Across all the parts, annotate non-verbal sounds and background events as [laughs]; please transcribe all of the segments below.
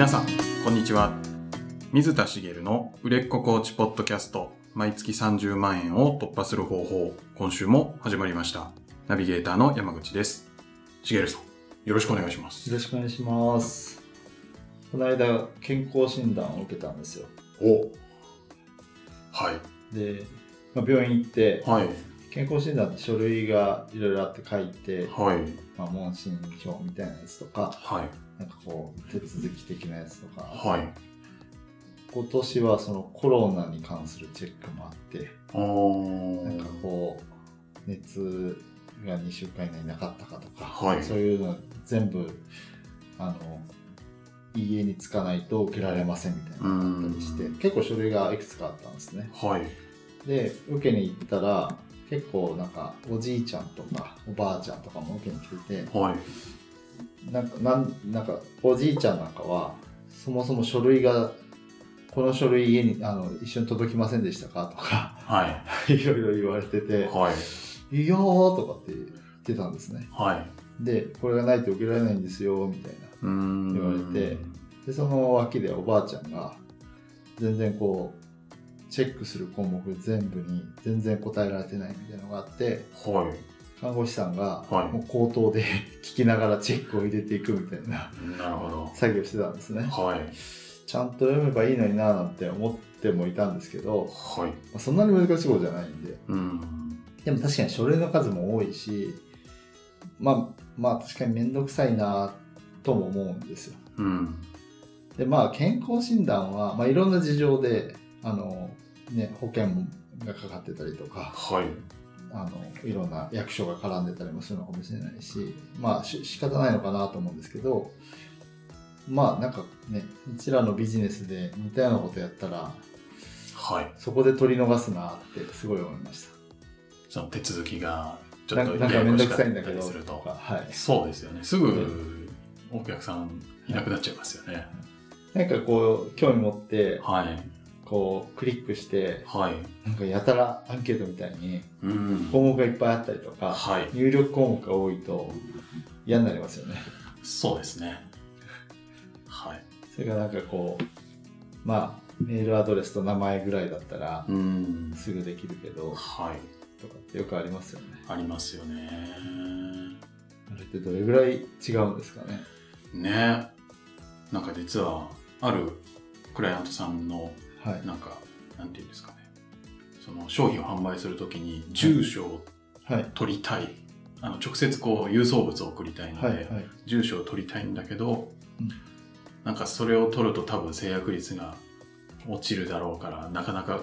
皆さんこんにちは。水田茂の売れっ子コーチポッドキャスト毎月30万円を突破する方法今週も始まりました。ナビゲーターの山口です。茂さんよろしくお願いします。よろしくお願いします。この間健康診断を受けたんですよ。おはい。で、まあ、病院行ってはい。健康診断って書類がいろいろあって書いて、はい。まあ、問診票みたいなやつとかはいなんかこう手続き的なやつとか、はい。今年はそのコロナに関するチェックもあってなんかこう熱が2週間以内になかったかとか、はい。そういうの全部あの家に着かないと受けられませんみたいなのがあったりしてうん。結構書類がいくつかあったんですね。はい。で受けに行ったら結構なんかおじいちゃんとかおばあちゃんとかも受けに来ててはいなんかなんなんかおじいちゃんなんかはそもそも書類がこの書類家にあの一緒に届きませんでしたかとかはい。[laughs] いろいろ言われててはい「いやー」とかって言ってたんですね。はい。でこれがないと受けられないんですよみたいなうーん。言われてでその脇でおばあちゃんが全然こうチェックする項目全部に全然答えられてないみたいなのがあっては看護師さんがはい。もう口頭で [laughs] 聞きながらチェックを入れていくみたいな作業してたんですね。はい。ちゃんと読めばいいのにななんて思ってもいたんですけど、はい。まあそんなに難しいことじゃないんで。うん。でも確かに書類の数も多いしまあまあ確かに面倒くさいなとも思うんですよ。うん。でまあ健康診断は、まあ、いろんな事情であの、ね、保険がかかってたりとかはいあのいろんな役所が絡んでたりもするのかもしれないしまあし仕方ないのかなと思うんですけどまあなんかねうちらのビジネスで似たようなことやったらはい。そこで取り逃すなってすごい思いましその手続きがちた。ょっとなんかなんかめんどくさいんだけどはい、そうですよね。すぐお客さんいなくなっちゃいますよね。なんかこう興味持ってはいこうクリックしてはい。なんかやたらアンケートみたいにうん。項目がいっぱいあったりとか、はい。入力項目が多いと嫌になりますよね。そうですね。はい。それがなんかこうまあメールアドレスと名前ぐらいだったらうん。すぐできるけどはい。とかってよくありますよね。ありますよね。あれってどれぐらい違うんですかね？ね。なんか実はあるクライアントさんのはい。なんかなんていうんですかねその商品を販売するときに住所をはい。取りたいあの直接こう郵送物を送りたいので、はい。はい。住所を取りたいんだけど、うんなんかそれを取ると多分制約率が落ちるだろうからなかなか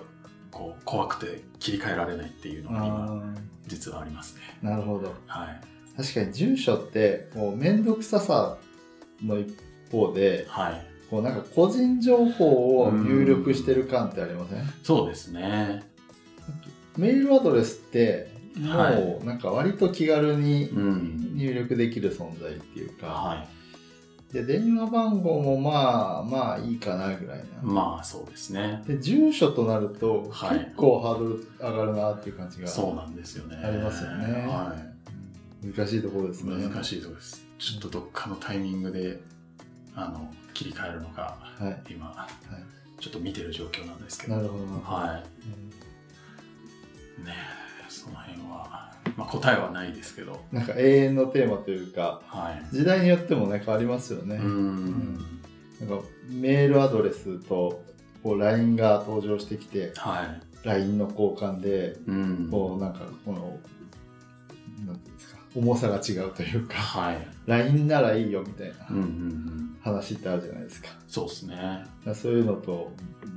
こう怖くて切り替えられないっていうのが実はありますねあ、なるほど。はい確かに住所ってこう面倒くささの一方ではいこうなんか個人情報を入力してる感ってありません？そうですね。メールアドレスってもはうなんか割と気軽にうん。入力できる存在っていうか、はい。で電話番号もまあまあいいかなぐらいな、まあそうですね。で住所となるとはい。結構ハードル上がるなっていう感じがそうなんですよね。ありますよね、は難しいところですい、ね。難しいところです。ちょっとどっかのタイミングであの切り替えるのがはい、今はちょっと見てる状況なんですけい、ど。なるほど。な、はい。うん。ねえその辺は、まあ、答えはないですけど、なんか永遠のテーマというかはい。時代によってもね変わりますよね、うーん。なんかメールアドレスとこう LINE が登場してきてはい。LINE の交換でうん。こうなんかこの重さが違うというかはい。LINE ならいいよみたいなうんうんうん。話ってあるじゃないですかそうですね。そういうのと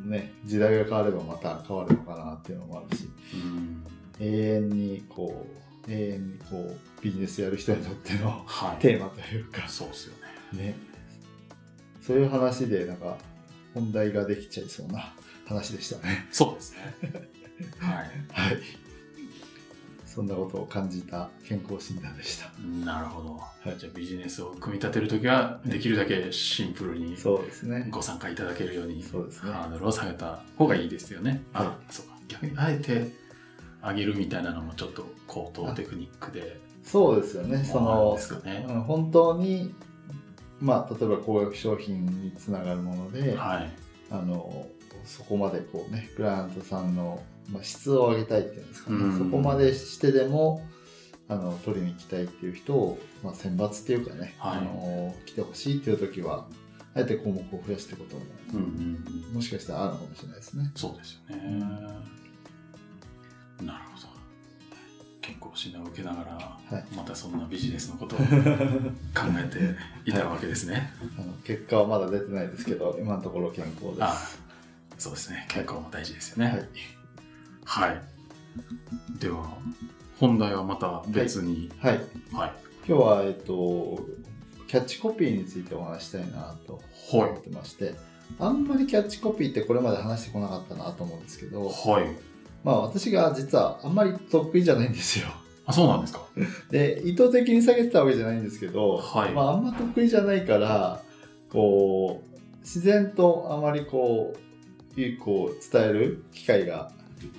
ね時代が変わればまた変わるのかなっていうのもあるしうん。永遠にこう永遠にこうビジネスやる人にとってのはい。テーマというかそうですよね。ねそういう話でなんか本題ができちゃいそうな話でしたねそうですね。はい。[laughs] はいそんなことを感じた健康診断でしたなるほど。はいじゃあビジネスを組み立てるときは、できるだけシンプルにそうですねご参加いただけるように、そうですねハードルを下げた方がいいですよね。あ、はそうか。逆に、あえて上げるみたいなのもちょっと高等テクニックで。そうですよねそのねうん本当にまあ、例えば高額商品につながるもので、はい。あのそこまでこうねクライアントさんの、まあ、質を上げたいっていうんですかね、うんそこまでしてでもあの取りに行きたいっていう人を、まあ、選抜っていうかね、はいあの来てほしいっていう時はあえて項目を増やしていくことも、うん。もしかしたらあるのかもしれないですね。そうですよね。なるほど。健康診断を受けながら、はいまたそんなビジネスのことを [laughs] 考えていたわけですね。あの結果はまだ出てないですけど今のところ健康です。あそうですね。健康も大事ですよね。はいはい。では、本題はまた別に。はい、はい。今日は、えっと、キャッチコピーについてお話ししたいなと思はいっ。てまして、あんまりキャッチコピーってこれまで話してこなかったなと思うんですけど、はい。まあ私が実はあんまり得意じゃないんですよ。あ、そうなんですか？[laughs] で、意図的に下げてたわけじゃないんですけど、はいまああんま得意じゃないから、こう、自然とあまりこう、いいこう伝える機会が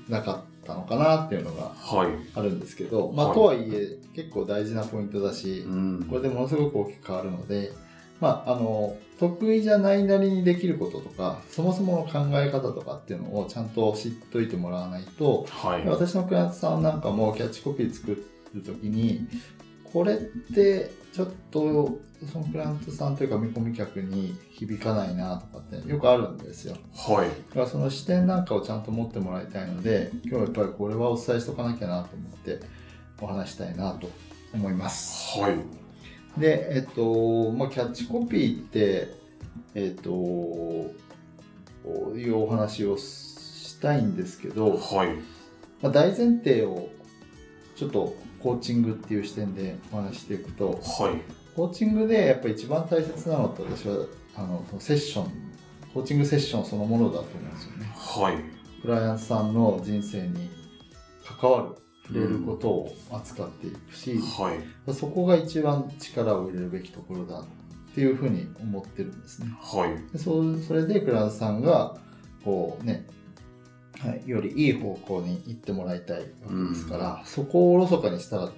なかったのかなっていうのがはい。あるんですけど、まあはいとはいえ結構大事なポイントだし、うんこれでものすごく大きく変わるので、まあ、あの得意じゃないなりにできることとかそもそもの考え方とかっていうのをちゃんと知っといてもらわないとはい。私のクライアントさんなんかもキャッチコピー作る時にこれってちょっとそのクライアントさんというか見込み客に響かないなとかってよくあるんですよはい。だからその視点なんかをちゃんと持ってもらいたいので今日はやっぱりこれはお伝えしとかなきゃなと思ってお話したいなと思いますはい。で、えっと、まあ、キャッチコピーって、えっと、こういうお話をしたいんですけど、はい。まあ、大前提をちょっとコーチングっていう視点でお話ししていくと、はい。コーチングでやっぱり一番大切なのって私は、あの、セッション、コーチングセッションそのものだと思うんですよね。はい。クライアントさんの人生に関わる、触れることを扱っていくし、はい。そこが一番力を入れるべきところだっていうふうに思ってるんですね。はい。でそうそれでクライアントさんがこうね、はい、よりいい方向に行ってもらいたいわけですから、そこをおろそかにしたら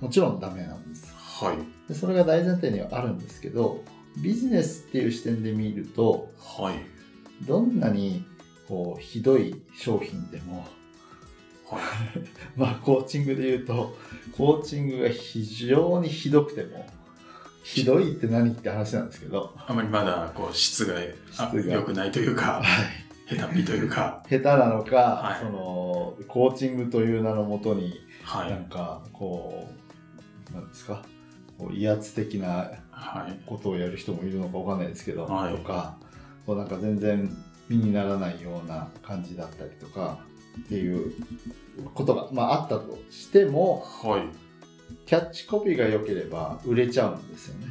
もちろんダメなんです。はい。でそれが大前提にはあるんですけどビジネスっていう視点で見るとはい。どんなにこうひどい商品でもはい。[laughs] まあコーチングで言うとコーチングが非常にひどくてもひどいって何って話なんですけど、あまりまだ、こう、質があ質が良くないというか、下手っぴというか、下手なのか、はいそのコーチングという名のもとには。ないんかこうなんですか？こう威圧的なはい。ことをやる人もいるのかわかんないですけど、はいとかこうなんか全然身にならないような感じだったりとかっていうことが、まあ、あったとしてもはい。キャッチコピーが良ければ売れちゃうんですよね。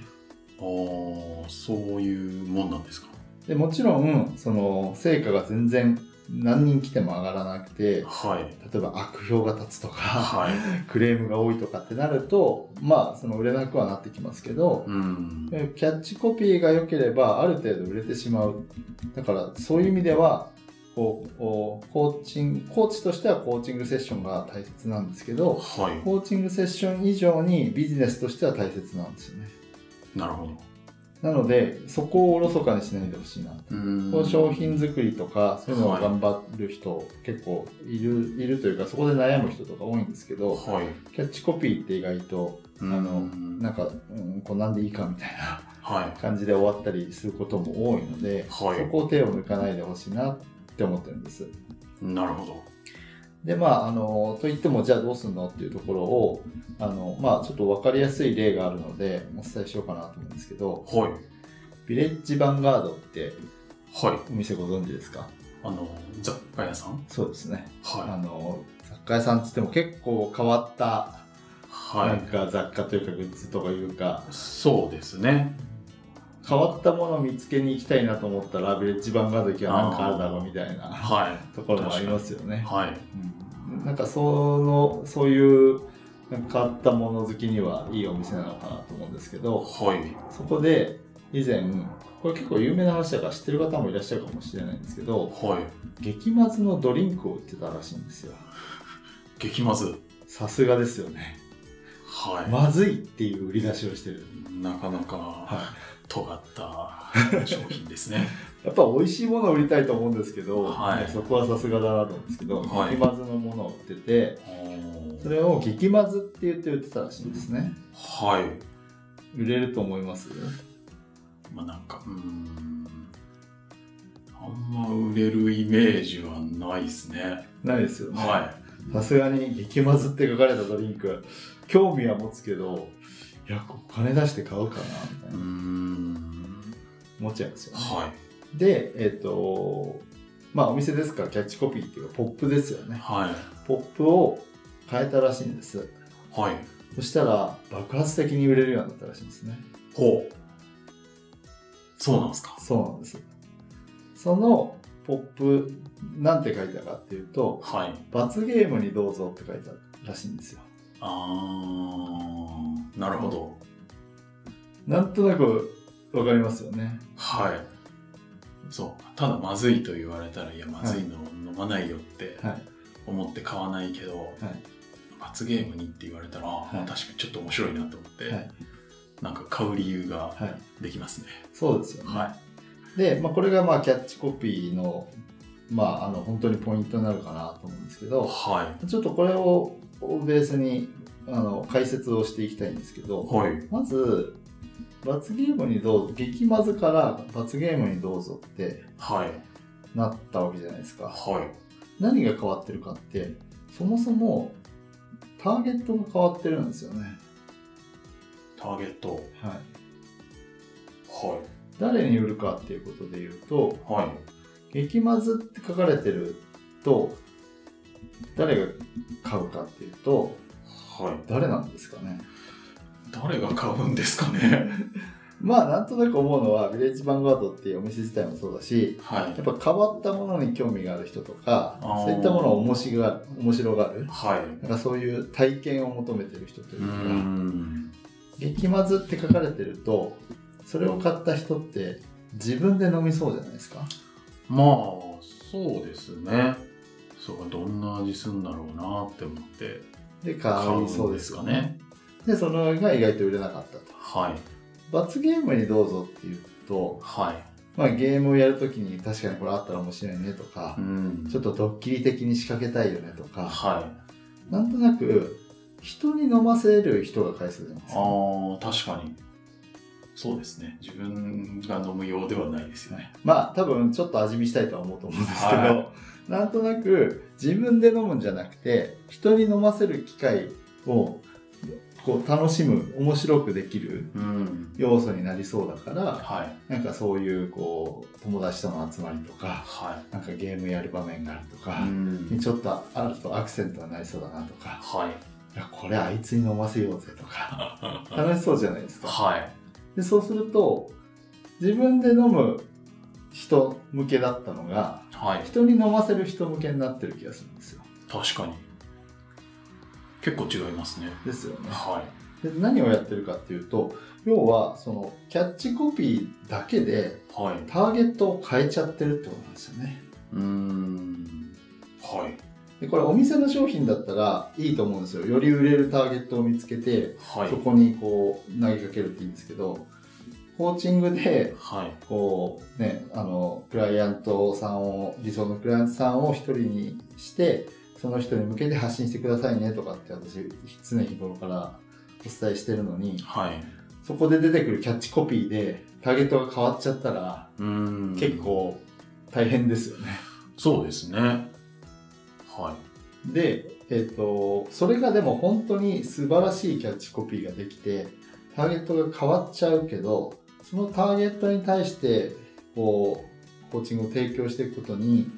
おーそういうもんなんですか？でもちろんその成果が全然何人来ても上がらなくてはい。例えば悪評が立つとか、はい。[laughs] クレームが多いとかってなるとまあその売れなくはなってきますけど、うん。キャッチコピーが良ければある程度売れてしまうだからそういう意味ではこうコーチングコーチとしてはコーチングセッションが大切なんですけどはい。コーチングセッション以上にビジネスとしては大切なんですよねなるほど。なのでそこをおろそかにしないでほしいなうんこう商品作りとかそういうのを頑張る人、結構いるいるというかそこで悩む人とか多いんですけどはい。キャッチコピーって意外とあのうんなんか、うん、こうなんでいいかみたいなはい。感じで終わったりすることも多いので、はいそこを手を抜かないでほしいなって思ってるんです。なるほど。でまああのといってもじゃあどうすんのっていうところをあのまあちょっと分かりやすい例があるのでお伝えしようかなと思うんですけどはい。ビレッジヴァンガードってはい。お店ご存知ですか？あの、雑貨屋さん？そうですね。あはの雑貨屋さんっつっても結構変わったい。はなんか雑貨というかグッズとかいうかい。そうですね。変わったものを見つけに行きたいなと思ったらビレッジヴァンガード行きはなんかあるだろうみたいなはい。ところもありますよね。はい。うんなんかそのそういう変わったもの好きにはいいお店なのかなと思うんですけどはい。そこで以前これ結構有名な話だから知ってる方もいらっしゃるかもしれないんですけどはい。激まずのドリンクを売ってたらしいんですよ激まず。さすがですよねはい。まずいっていう売り出しをしてる。なかなかは尖った商品ですね。い。[laughs] やっぱ美味しいものを売りたいと思うんですけど、はいそこはさすがだなと思うんですけど、はい激まずのものを売ってて、それを激まずって言って売ってたらしいんですね。はい。売れると思います？まあなんか、うーん。あんま売れるイメージはないですね。ないですよね。はさすがに激まずって書かれたドリンク、興味は持つけど、いや、お金出して買うかな、みたい。な、ん。思っちゃいますよね。はい。で、えっ、と、まあお店ですからキャッチコピーっていうかポップですよね。はい。ポップを変えたらしいんです。はい。そしたら爆発的に売れるようになったらしいんですね。ほう。そうなんですか。そうなんです。そのポップ、なんて書いたかっていうと、はい。罰ゲームにどうぞって書いたらしいんですよ。あー、なるほど。なんとなくわかりますよね。はい。そう。ただまずいと言われたら、いや、まずいの飲まないよってはい。思って買わないけど、はい。罰ゲームにって言われたら、い確かにちょっと面白いなと思って、はい。なんか買う理由がはい。できますね。そうですよね。はで、まあ、これがまあキャッチコピーの、まあ、あの本当にポイントになるかなと思うんですけい。ど、はちょっとこれをベースにあの解説をしていきたいんですけい。ど、はい。まず、罰ゲームにどうぞ、激まずから罰ゲームにどうぞってはい。なったわけじゃないですか。はい。何が変わってるかって、そもそもターゲットが変わってるんですよね。ターゲット。はい。は誰に売るかっていうことで言うと、い。はい。激まずって書かれてると、誰が買うかっていうと、はい。誰なんですかね。誰が買うんですかね。[laughs] まあ、なんとなく思うのは、ヴィレッジヴァンガードっていうお店自体もそうだし、はいやっ。ぱ変わったものに興味がある人とか、そういったものを面白が面白がる、はい。なんかそういう体験を求めてる人といううか、ん。激まずって書かれてると、それを買った人って自分で飲みそうじゃないですか。まあ、そうですね。そうどんな味するんだろうなって思ってで、買いそうですよね。ね。で、そのが意外と売れなかったと。はい。罰ゲームにどうぞっていうと、はい。まあ、ゲームをやるときに確かにこれあったら面白いねとかう、ん。ちょっとドッキリ的に仕掛けたいよねとか、はい。なんとなく人に飲ませる人が買いそうじゃないですか。ああ、確かに。そうですね。自分が飲むようではないですよね。まあ多分ちょっと味見したいとは思うと思うんですけど、はなんとなく自分で飲むんじゃなくて人に飲ませる機会をこう楽しむ面白くできるうん。要素になりそうだからはい。なんかそういうこう友達との集まりとかはなんかゲームやる場面があるとい。か、んにちょっとあるとアクセントがなりそうだなとかはい。いやこれあいつに飲ませようぜとか [laughs] 楽しそうじゃないですか。はい。でそうすると自分で飲む人向けだったのがはい。人に飲ませる人向けになってる気がするんですよ。確かに。結構違いますね。ですよね。はで何をやってるかっていうと要はそのキャッチコピーだけでい。はい。ターゲットを変えちゃってるってことなんですよね。うーん。はい。でこれお店の商品だったらいいと思うんですよ。より売れるターゲットを見つけてはい。そこにこう投げかけるっていいんですけどコーチングではい。こうね、あの、クライアントさんを、理想のクライアントさんを一人にして、その人に向けて発信してくださいねとかって私、常日頃からお伝えしてるのに、はい。そこで出てくるキャッチコピーでターゲットが変わっちゃったら、うーん。結。構大変ですよね。そうですね。はで、えっ、と、それがでも本当に素晴らしいキャッチコピーができて、ターゲットが変わっちゃうけど、そのターゲットに対して、こう、コーチングを提供していくことに、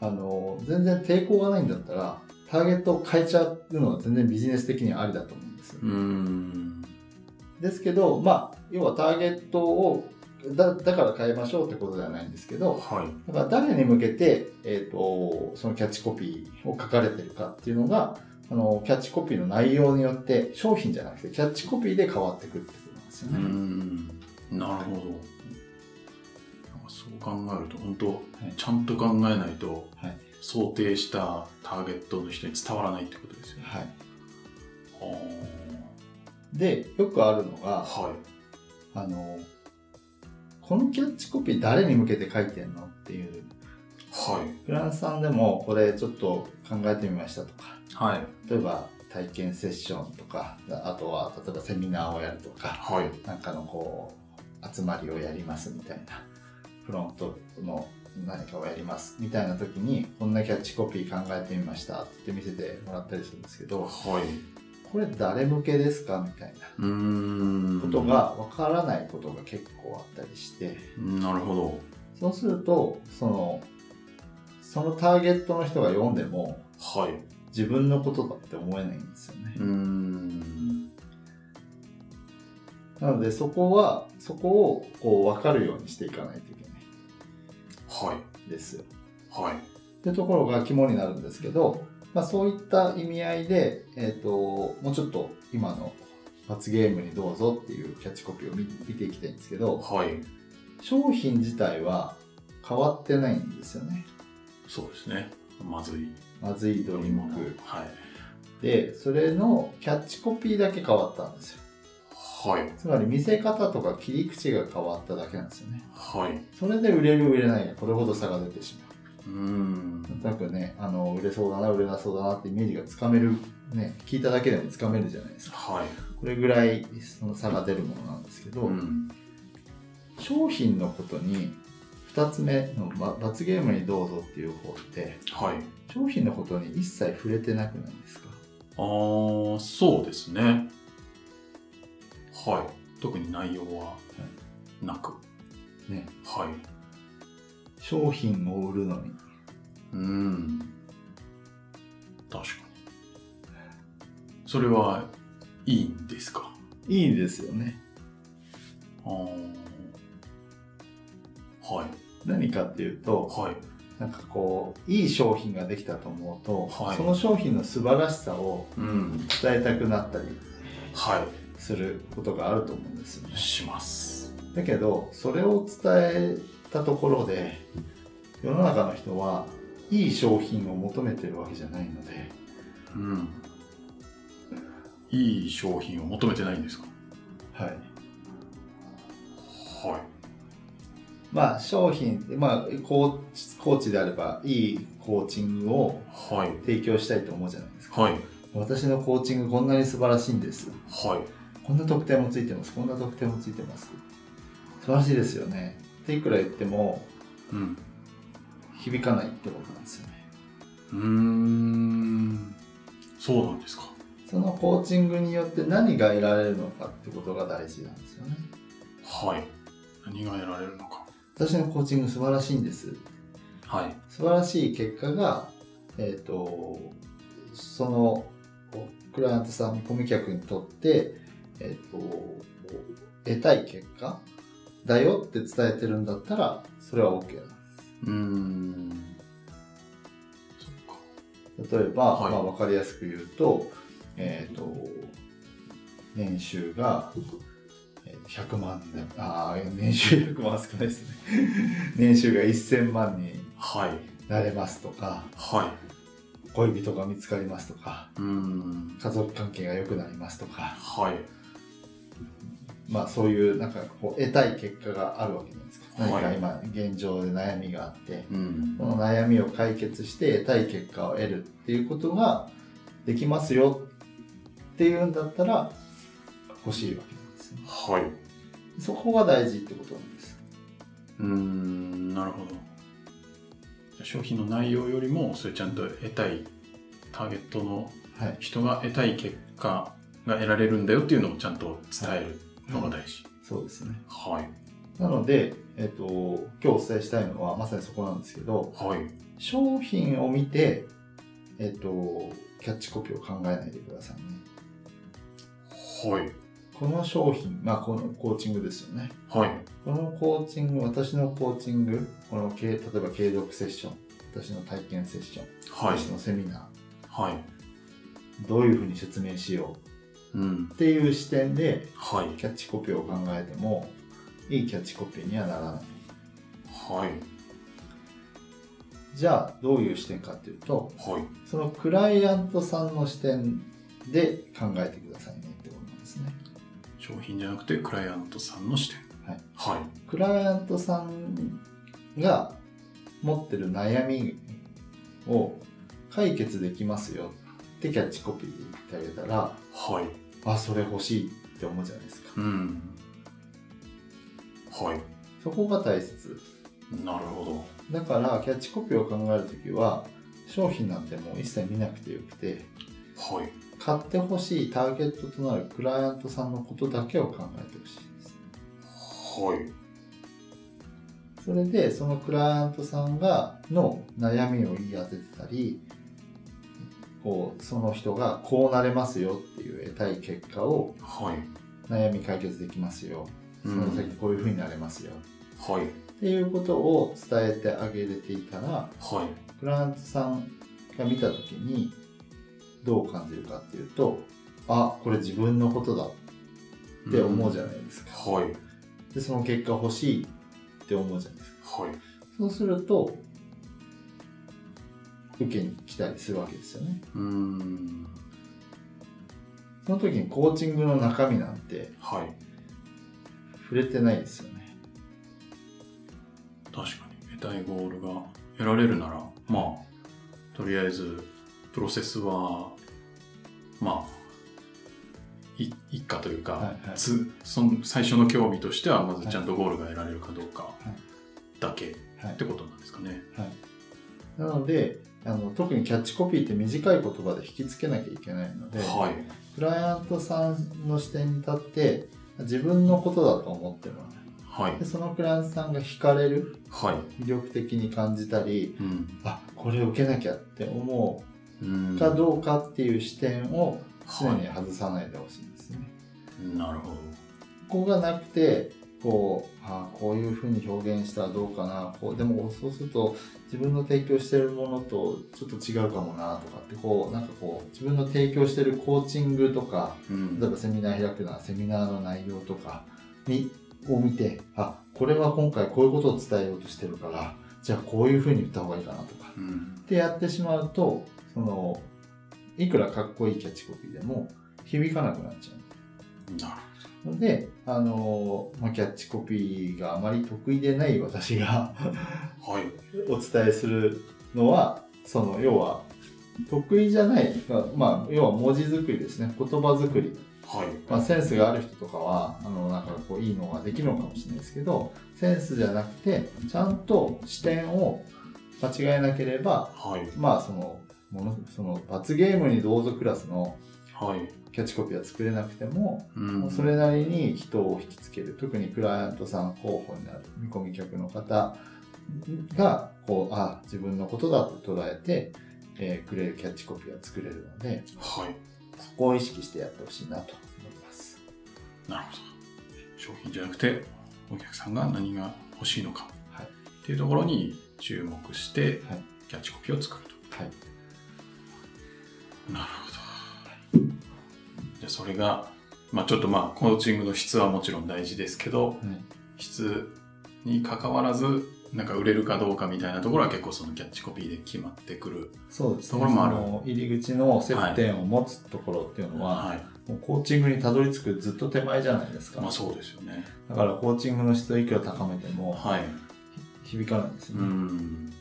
あの、全然抵抗がないんだったら、ターゲットを変えちゃうのは全然ビジネス的にはありだと思うんですよ。ですけど、まあ、要はターゲットを、だだから変えましょうってことではないんですけど、はい。だから誰に向けて、えー、とそのキャッチコピーを書かれてるかっていうのがあのキャッチコピーの内容によって商品じゃなくてキャッチコピーで変わってくるってことなんですよね。ん。なるほど。そう考えると、本当、いちゃんと考えないと、はい想定したターゲットの人に伝わらないってことですよね。はい、はで、よくあるのが、はあの、このキャッチコピー誰に向けて書いてんのっていう、い。はい。フランスさんでもこれちょっと考えてみましたとか、はい。例えば体験セッションとか、あとは例えばセミナーをやるとか、はい。なんかのこう、集まりをやりますみたいな、フロントの何かをやりますみたいな時に、こんなキャッチコピー考えてみましたって見せてもらったりするんですけど、はい。これ誰向けですか？みたいな。こと。がわからないことが結構あったりして、なるほど。そうすると、その、そのターゲットの人が読んでも、はい。自分のことだって思えないんですよねうー。ん。なのでそこは、そこをこう分かるようにしていかないといけないはい。ですよ。はい。っていうところが肝になるんですけど、まあ、そういった意味合いで、えっ、と、もうちょっと今の罰ゲームにどうぞっていうキャッチコピーを見見ていきたいんですけど、はい。商品自体は変わってないんですよね。そうですね。まずい。まずいドリン物ク。はい。で、それのキャッチコピーだけ変わったんですよ。はい。つまり見せ方とか切り口が変わっただけなんですよね。はい。それで売れる売れないがこれほど差が出てしまう。うーん。なんとなくね、あの、売れそうだな、売れなそうだなってイメージがつかめる、ね、聞いただけでもつかめるじゃないですか。はい。これぐらいその差が出るものなんですけど、うん。商品のことに2つ目のば罰ゲームにどうぞっていう方ってはい。商品のことに一切触れてなくないですか？あー、そうですね。はい。特に内容はなく。ねはい。商品を売るのにうーん。確かに。それはいいんですか？いいですよねあーはい。何かっていうとはい。なんかこういい商品ができたと思うと、はいその商品の素晴らしさをうん。伝えたくなったりはすることがあると思うんですよねい。します。だけどそれを伝えたところで世の中の人はいい商品を求めてるわけじゃないのでうん。いい商品を求めてないんですか？はいはい。まあ商品まあコーチコーチであればいいコーチングをはい。提供したいと思うじゃないですかはい。私のコーチングこんなに素晴らしいんですはい。こんな特典もついてますこんな特典もついてます素晴らしいですよねっていくら言ってもうん。響かないってことなんですよねうーん。そうなんですか。そのコーチングによって何が得られるのかってことが大事なんですよねはい。何が得られるのか。私のコーチング素晴らしいんですはい。素晴らしい結果がえっ、とそのクライアントさん顧客客にとってえっ、と得たい結果だよって伝えてるんだったらそれは OK なんですうーん。例えば、はいまあ、分かりやすく言うと,、えー、と年収がえー100万年あー年収100万は少ないですね [laughs] 年収が1000万にはい。なれますとかは恋人が見つかりますとかい。うーん。家族関係が良くなりますとか、はい。まあ、そういうなんかこう得たい結果があるわけじゃないですかはい何か今現状で悩みがあってうんそ。の悩みを解決して得たい結果を得るっていうことができますよっていうんだったら欲しいわけなんですね。はい。そこが大事ってことなんです。うーん。なるほど。商品の内容よりも、それちゃんと得たい、ターゲットのはい。人が得たい結果が得られるんだよっていうのをちゃんと伝えるのが大事。そうですね。はい。なので、えっ、と、今日お伝えしたいのはまさにそこなんですけど、はい。商品を見て、えっ、と、キャッチコピーを考えないでくださいね。はい。この商品、まあ、このコーチングですよね。はい。このコーチング、私のコーチング、このけ例えば継続セッション、私の体験セッション、はい。私のセミナはい。ー、どういうふうに説明しよううん。っていう視点ではい。キャッチコピーを考えてもいいキャッチコピーにはならない。はい。じゃあどういう視点かっていうとはい。そのクライアントさんの視点で考えてくださいねってことなんですね。商品じゃなくてクライアントさんの視点。はい。はい。クライアントさんが持ってる悩みを解決できますよってキャッチコピーで言ってあげたら、はい。あ、それ欲しいって思うじゃないですか。うん。はい。そこが大切。なるほだから、キャッチコピーを考えるときは、商品なんてもう一切見なくてよくて、ど。はい。買ってほしいターゲットとなるクライアントさんのことだけを考えてほしいです。はい。それで、そのクライアントさんが、の悩みを言い当ててたり、こう、その人がこうなれますよっていう得たい結果をはい。悩み解決できますよ。その先こういう風になれますよ。はい。っていうことを伝えてあげれていたら、はい。クライアントさんが見たときにどう感じるかっていうと、あ、これ自分のことだって思うじゃないですか。はい。で、その結果欲しいって思うじゃないですか。はい。そうすると、受けに来たりするわけですよね。うーん。その時にコーチングの中身なんてはい。触れてないですよね。確かに。得たいゴールが得られるなら、まあ、とりあえず、プロセスは、まあ、い一家というか、はいはいつその最初の興味としては、まずちゃんとゴールが得られるかどうかだけはいってことなんですかね。なので、あの特にキャッチコピーって短い言葉で引きつけなきゃいけないので、はい。クライアントさんの視点に立って自分のことだと思ってもらうはいで。そのクライアントさんが惹かれるはい。魅力的に感じたりうん。あこれを受けなきゃって思うかどうかっていう視点を常には外さないでほしいんですね。い。なるほど。ここがなくてこうあこういうふうに表現したらどうかなこうでもそうすると自分の提供してるものとちょっと違うかもなとかってこうなんかこう自分の提供してるコーチングとかうん。例えばセミナー開くならセミナーの内容とかにを見てあこれは今回こういうことを伝えようとしてるからじゃあこういうふうに言った方がいいかなとかうん。ってやってしまうとそのいくらかっこいいキャッチコピーでも響かなくなっちゃう。なるので、あのまあ、キャッチコピーがあまり得意でない私が。はい。[laughs] お伝えするのは、その要は得意じゃない、まあ、要は文字作りですね、言葉作り。はい。まあ、センスがある人とかは、あの、なんかこういいのができるのかもしれないですけど、センスじゃなくて、ちゃんと視点を間違えなければ、はい。まあ、その、ものその罰ゲームにどうぞクラスのはい。キャッチコピーは作れなくても、うんそれなりに人を引きつける特にクライアントさん候補になる見込み客の方がこうあ自分のことだと捉えて、えーくれるキャッチコピーが作れるのではい。そこを意識してやってほしいなと思います。なるほど。商品じゃなくて、お客さんが何が欲しいのかはいっていうところに注目して、はいキャッチコピーを作るはいと。なるほど。じゃあそれが、まあちょっとまあコーチングの質はもちろん大事ですけど、質に関わらず、なんか売れるかどうかみたいなところは結構そのキャッチコピーで決まってくる。そうですねところもあるその入り口の接点を持つところっていうのは、はい。もうコーチングにたどり着くずっと手前じゃないですか、まあそうですよね。だからコーチングの質をいくら高めてもはい。響かないんですね、ん。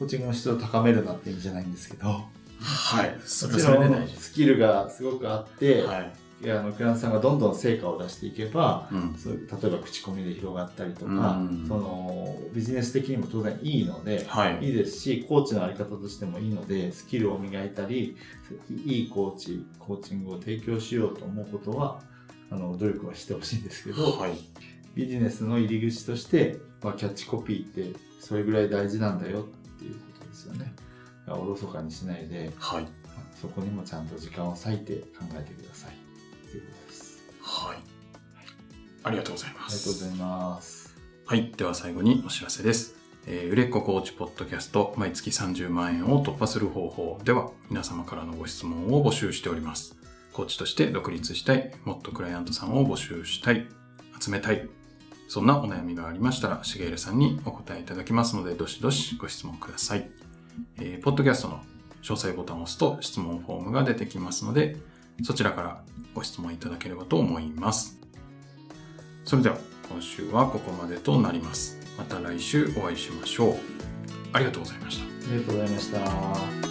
コーチングの質を高めるなって意味じゃないんですけどはい。それもちそれで大事ろんスキルがすごくあって、はい。いやあのクラントさんがどんどん成果を出していけばうん。そう例えば口コミで広がったりとか、うんそのビジネス的にも当然いいので、はい。いいですしコーチのあり方としてもいいのでスキルを磨いたりいいコーチコーチングを提供しようと思うことはあの努力はしてほしいんですけど、はい。ビジネスの入り口として、まあ、キャッチコピーってそれぐらい大事なんだよっていうことですよね。おろそかにしないで、はい。そこにもちゃんと時間を割いて考えてください。ということです。はい。ありがとうございまありがとうごす。ざいます。はい。では最後にお知らせです。えー売れっ子コーチポッドキャスト毎月30万円を突破する方法では皆様からのご質問を募集しております。コーチとして独立したい、もっとクライアントさんを募集したい、集めたい、そんなお悩みがありましたら、しげるさんにお答えいただきますので、どしどしご質問ください。えーポッドキャストの詳細ボタンを押すと質問フォームが出てきますので、そちらからご質問いただければと思います。それでは今週はここまでとなりますまた来週お会いしましょうありがとうございましたありがとうございました。